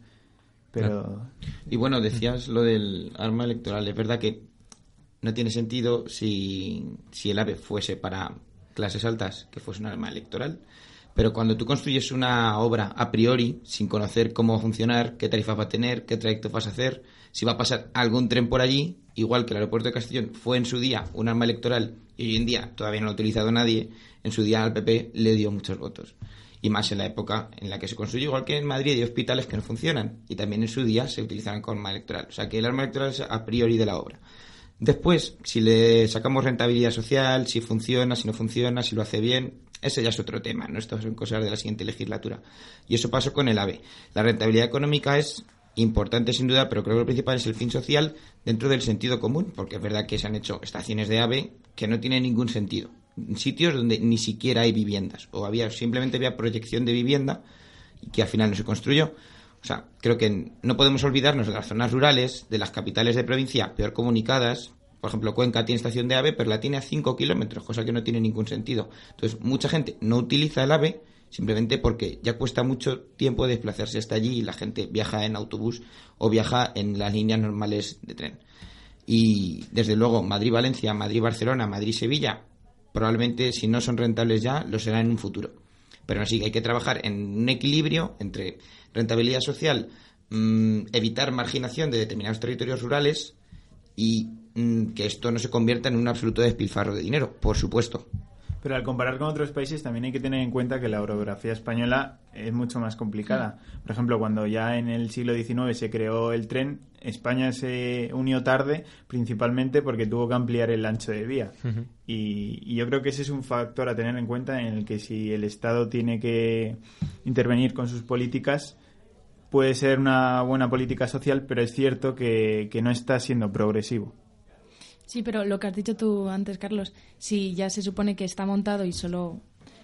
Pero Y bueno, decías lo del arma electoral. Es verdad que no tiene sentido si, si el AVE fuese para clases altas, que fuese un arma electoral. Pero cuando tú construyes una obra a priori, sin conocer cómo va a funcionar, qué tarifas va a tener, qué trayectos vas a hacer, si va a pasar algún tren por allí, igual que el aeropuerto de Castellón fue en su día un arma electoral y hoy en día todavía no lo ha utilizado nadie, en su día al PP le dio muchos votos. Y más en la época en la que se construyó, igual que en Madrid hay hospitales que no funcionan y también en su día se utilizarán como arma electoral. O sea que el arma electoral es a priori de la obra. Después, si le sacamos rentabilidad social, si funciona, si no funciona, si lo hace bien, ese ya es otro tema, ¿no? Estas son cosas de la siguiente legislatura. Y eso pasó con el AVE. La rentabilidad económica es importante sin duda, pero creo que lo principal es el fin social dentro del sentido común, porque es verdad que se han hecho estaciones de AVE que no tienen ningún sentido. En sitios donde ni siquiera hay viviendas, o había simplemente había proyección de vivienda y que al final no se construyó. O sea, creo que no podemos olvidarnos de las zonas rurales, de las capitales de provincia peor comunicadas. Por ejemplo, Cuenca tiene estación de AVE, pero la tiene a 5 kilómetros, cosa que no tiene ningún sentido. Entonces, mucha gente no utiliza el AVE simplemente porque ya cuesta mucho tiempo desplazarse hasta allí y la gente viaja en autobús o viaja en las líneas normales de tren. Y desde luego, Madrid-Valencia, Madrid-Barcelona, Madrid-Sevilla, probablemente si no son rentables ya, lo serán en un futuro. Pero así que hay que trabajar en un equilibrio entre rentabilidad social, mm, evitar marginación de determinados territorios rurales y mm, que esto no se convierta en un absoluto despilfarro de dinero, por supuesto. Pero al comparar con otros países también hay que tener en cuenta que la orografía española es mucho más complicada. Por ejemplo, cuando ya en el siglo XIX se creó el tren, España se unió tarde principalmente porque tuvo que ampliar el ancho de vía. y, y yo creo que ese es un factor a tener en cuenta en el que si el Estado tiene que intervenir con sus políticas, puede ser una buena política social, pero es cierto que, que no está siendo progresivo. Sí, pero lo que has dicho tú antes, Carlos, si ya se supone que está montado y solo,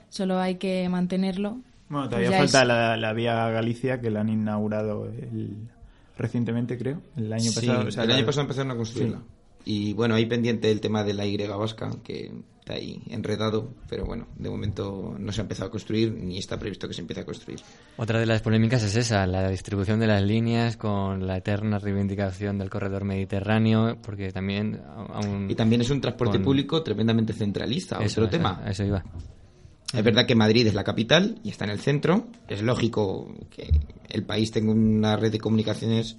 solo hay que mantenerlo. Bueno, pues todavía falta es- la, la vía Galicia, que la han inaugurado el- recientemente, creo, el año Sí, pasado. o sea, el año pasado empezaron a construirla. Sí. Y bueno, ahí pendiente el tema de la Y vasca, que está ahí enredado, pero bueno, de momento no se ha empezado a construir ni está previsto que se empiece a construir. Otra de las polémicas es esa, la distribución de las líneas con la eterna reivindicación del corredor mediterráneo, porque también aún... Y también es un transporte con- público tremendamente centralista, Eso, otro eso, tema. eso iba. Es verdad que Madrid es la capital y está en el centro. Es lógico que el país tenga una red de comunicaciones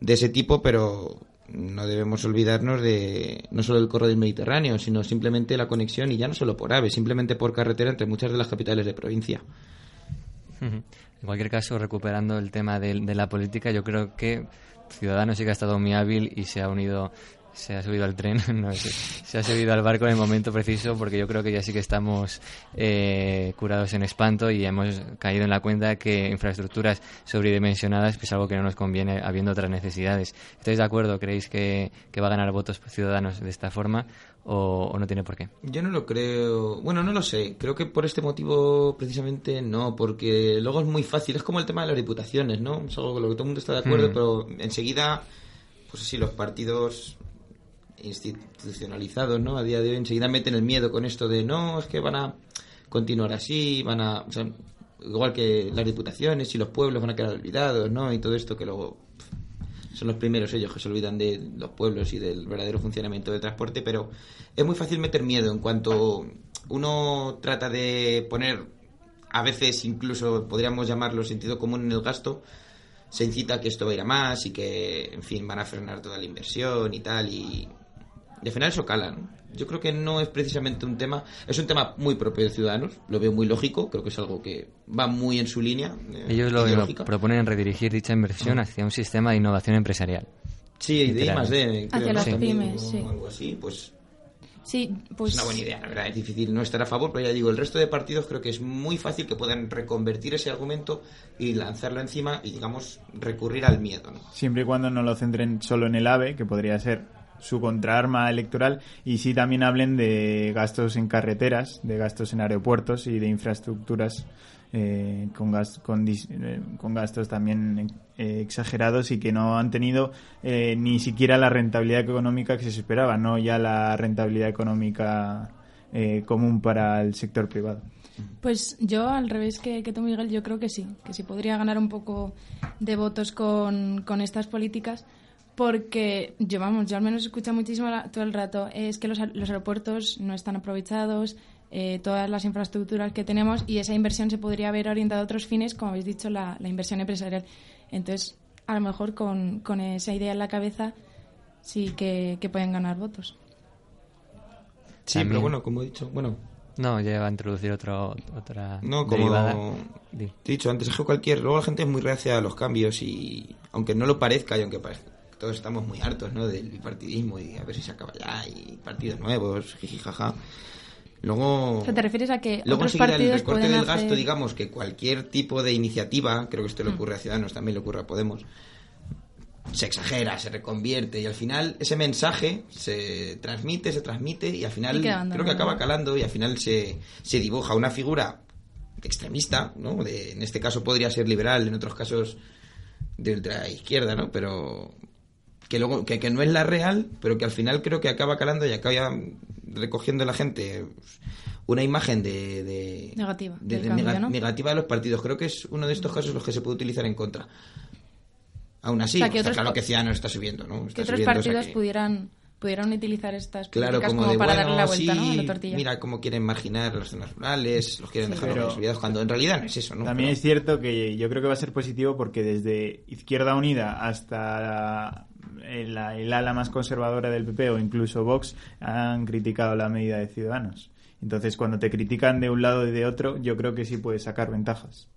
de ese tipo, pero no debemos olvidarnos de no solo el corredor del Mediterráneo, sino simplemente la conexión y ya no solo por ave, simplemente por carretera entre muchas de las capitales de provincia. En cualquier caso, recuperando el tema de, de la política, yo creo que Ciudadanos sí que ha estado muy hábil y se ha unido, se ha subido al tren, no, se, se ha subido al barco en el momento preciso, porque yo creo que ya sí que estamos eh, curados en espanto y hemos caído en la cuenta que infraestructuras sobredimensionadas pues, es algo que no nos conviene habiendo otras necesidades. ¿Estáis de acuerdo? ¿Creéis que, que va a ganar votos Ciudadanos de esta forma o, o no tiene por qué? Yo no lo creo. Bueno, no lo sé. Creo que por este motivo, precisamente, no. Porque luego es muy fácil. Es como el tema de las diputaciones, ¿no? Es algo con lo que todo el mundo está de acuerdo, Mm. pero enseguida, pues así, los partidos institucionalizados, ¿no? A día de hoy, enseguida meten el miedo con esto de no, es que van a continuar así, van a. o sea, igual que las diputaciones y los pueblos van a quedar olvidados, ¿no? Y todo esto que luego son los primeros ellos que se olvidan de los pueblos y del verdadero funcionamiento del transporte, pero es muy fácil meter miedo en cuanto uno trata de poner, a veces incluso podríamos llamarlo sentido común en el gasto, se incita a que esto va a ir a más y que, en fin, van a frenar toda la inversión y tal, y, y al final eso cala, ¿no? Yo creo que no es precisamente un tema, es un tema muy propio de Ciudadanos, lo veo muy lógico, creo que es algo que va muy en su línea. eh, Ellos lo, lo proponen redirigir dicha inversión hacia un sistema de innovación empresarial. Sí, de I más D, creo, Hacia ¿no? las También, pymes, o sí. algo así, pues Sí, pues... es una buena idea, la verdad. Es difícil no estar a favor, pero ya digo, el resto de partidos creo que es muy fácil que puedan reconvertir ese argumento y lanzarlo encima y, digamos, recurrir al miedo, ¿no? Siempre y cuando no lo centren solo en el AVE, que podría ser su contraarma electoral, y sí también hablen de gastos en carreteras, de gastos en aeropuertos y de infraestructuras eh, con, gas- con, eh, gastos también eh, exagerados y que no han tenido eh, ni siquiera la rentabilidad económica que se esperaba, no ya la rentabilidad económica eh, común para el sector privado. Pues yo, al revés que, que tú, Miguel, yo creo que sí, que sí podría ganar un poco de votos con, con estas políticas, porque yo, vamos, yo al menos escucho muchísimo la- todo el rato, es que los, a- los aeropuertos no están aprovechados, eh, todas las infraestructuras que tenemos, y esa inversión se podría haber orientado a otros fines, como habéis dicho, la, la inversión empresarial. Entonces, a lo mejor con, con esa idea en la cabeza, sí que, que pueden ganar votos. Sí, También. pero bueno, como he dicho, bueno, No, ya va a introducir otro, otra no como derivada. he Di. dicho antes, es que cualquier, luego la gente es muy reacia a los cambios y aunque no lo parezca y aunque parezca, todos estamos muy hartos, ¿no? Del bipartidismo y a ver si se acaba ya y partidos nuevos, jiji, jaja. Luego... O sea, ¿te refieres a que Luego otros enseguida el partidos recorte del gasto, digamos que cualquier tipo de iniciativa, creo que esto le Mm. ocurre a Ciudadanos, también le ocurre a Podemos, se exagera, se reconvierte y al final ese mensaje se transmite, se transmite y al final Y creo que acaba calando y al final se, se dibuja una figura extremista, ¿no? De, en este caso podría ser liberal, en otros casos de ultraizquierda, ¿no? Pero que luego que, que no es la real, pero que al final creo que acaba calando y acaba recogiendo la gente una imagen de, de- Negativa, de- del de cambio, nega- ¿no? negativa de los partidos. Creo que es uno de estos casos los que se puede utilizar en contra. Aún así, O sea, que otros claro que Ciudadanos está subiendo, ¿no? Está que otros subiendo, o sea partidos que- pudieran pudieran utilizar estas Claro, políticas como, como, de, para bueno, darle la vuelta sí, ¿no? a la tortilla. mira cómo quieren marginar las zonas rurales, los quieren Sí. dejar Pero- olvidados, cuando en realidad no es eso, ¿no? También Pero- es cierto que yo creo que va a ser positivo porque desde Izquierda Unida hasta el, el ala más conservadora del PP o incluso Vox han criticado la medida de Ciudadanos. Entonces, cuando te critican de un lado y de otro, yo creo que sí puedes sacar ventajas.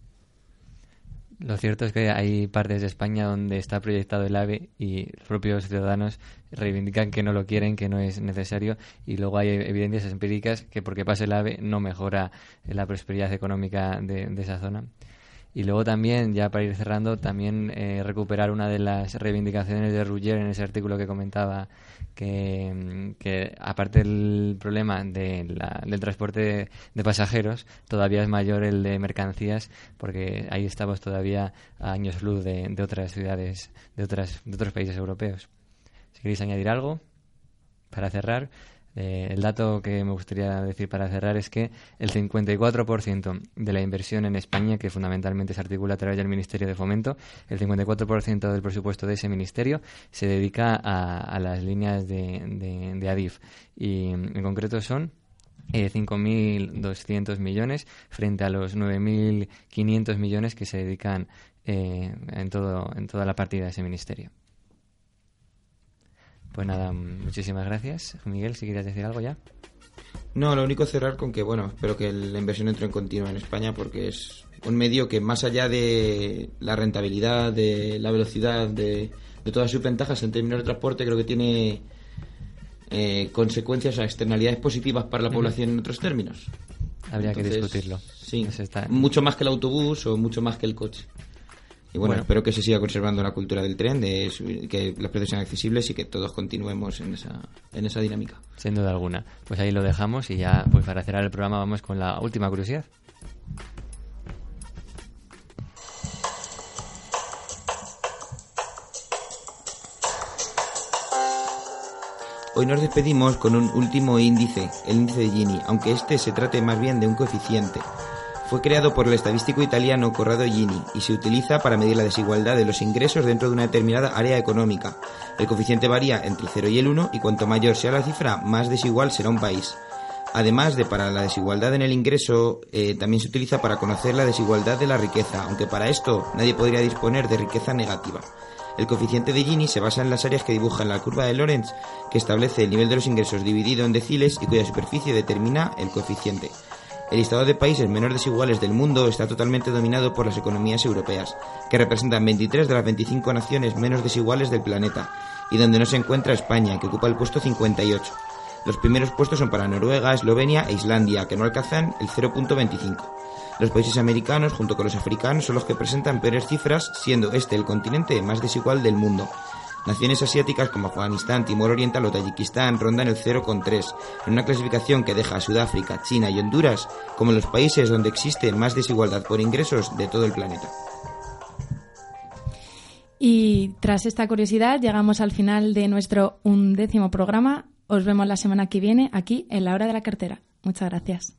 Lo cierto es que hay partes de España donde está proyectado el AVE y los propios ciudadanos reivindican que no lo quieren, que no es necesario y luego hay evidencias empíricas que porque pase el AVE no mejora la prosperidad económica de esa zona. Y luego también, ya para ir cerrando, también eh, recuperar una de las reivindicaciones de Ruggier en ese artículo que comentaba, que, que aparte del problema de la- del transporte de, de pasajeros, todavía es mayor el de mercancías, porque ahí estamos todavía a años luz de, de otras ciudades, de, otras, de otros países europeos. Si queréis añadir algo para cerrar, eh, el dato que me gustaría decir para cerrar es que el 54% de la inversión en España, que fundamentalmente se articula a través del Ministerio de Fomento, el 54% del presupuesto de ese ministerio se dedica a, las líneas de ADIF. Y en concreto son eh, 5.200 millones frente a los 9.500 millones que se dedican eh, en, todo, en toda la partida de ese ministerio. Pues nada, muchísimas gracias. Miguel, si quieres decir algo ya. No, lo único cerrar con que, bueno, espero que la inversión entre en continua en España porque es un medio que más allá de la rentabilidad, de la velocidad, de, de todas sus ventajas en términos de transporte, creo que tiene eh, consecuencias o externalidades positivas para la población en otros términos. Habría que discutirlo. Sí, está- mucho más que el autobús o mucho más que el coche. Y bueno, Bueno. espero que se siga conservando la cultura del tren, de que los precios sean accesibles y que todos continuemos en esa, en esa dinámica. Sin duda alguna. Pues ahí lo dejamos y ya, pues para cerrar el programa vamos con la última curiosidad. Hoy nos despedimos con un último índice, el índice de Gini, aunque este se trate más bien de un coeficiente. Fue creado por el estadístico italiano Corrado Gini y se utiliza para medir la desigualdad de los ingresos dentro de una determinada área económica. El coeficiente varía entre el 0 y el 1 y cuanto mayor sea la cifra, más desigual será un país. Además de para la desigualdad en el ingreso, eh, también se utiliza para conocer la desigualdad de la riqueza, aunque para esto nadie podría disponer de riqueza negativa. El coeficiente de Gini se basa en las áreas que dibujan la curva de Lorentz, que establece el nivel de los ingresos dividido en deciles y cuya superficie determina el coeficiente. El listado de países menos desiguales del mundo está totalmente dominado por las economías europeas, que representan 23 de las 25 naciones menos desiguales del planeta, y donde no se encuentra España, que ocupa el puesto 58. Los primeros puestos son para Noruega, Eslovenia e Islandia, que no alcanzan el 0.25. Los países americanos, junto con los africanos, son los que presentan peores cifras, siendo este el continente más desigual del mundo. Naciones asiáticas como Afganistán, Timor Oriental o Tayikistán rondan el 0,3, en una clasificación que deja a Sudáfrica, China y Honduras como los países donde existe más desigualdad por ingresos de todo el planeta. Y tras esta curiosidad llegamos al final de nuestro undécimo programa. Os vemos la semana que viene aquí en la hora de la cartera. Muchas gracias.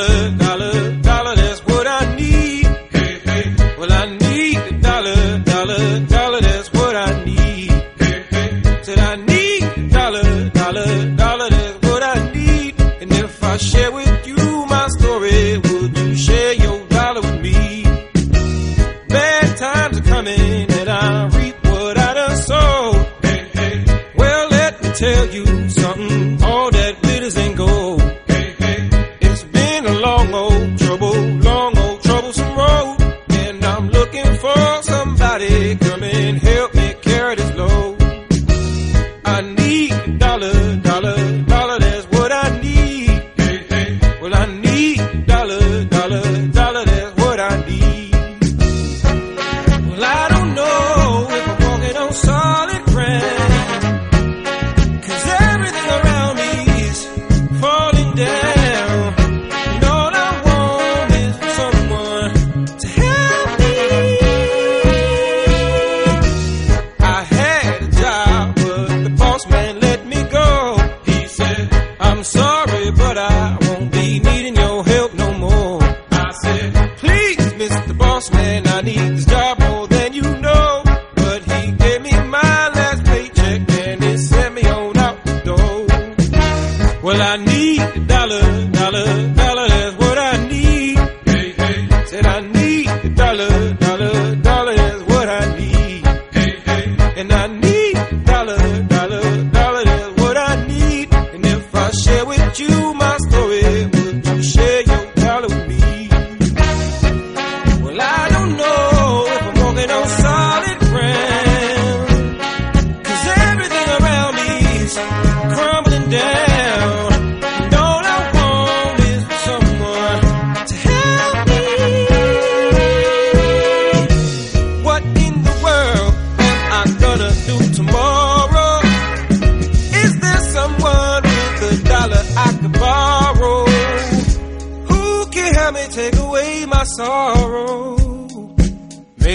Dollar, dollar, dollar, that's what I need. Hey, hey. Well, I need a dollar, dollar, dollar, that's what I need. Hey, hey. Said I need a dollar, dollar, dollar, that's what I need. And if I share with you my story, would you share your dollar with me? Bad times are coming and I reap what I done. Hey, hey. Well, let me tell you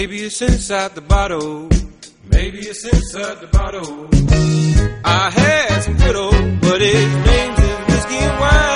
Maybe it's inside the bottle. Maybe it's inside the bottle. I had some good old buddies, names is whiskey and wine.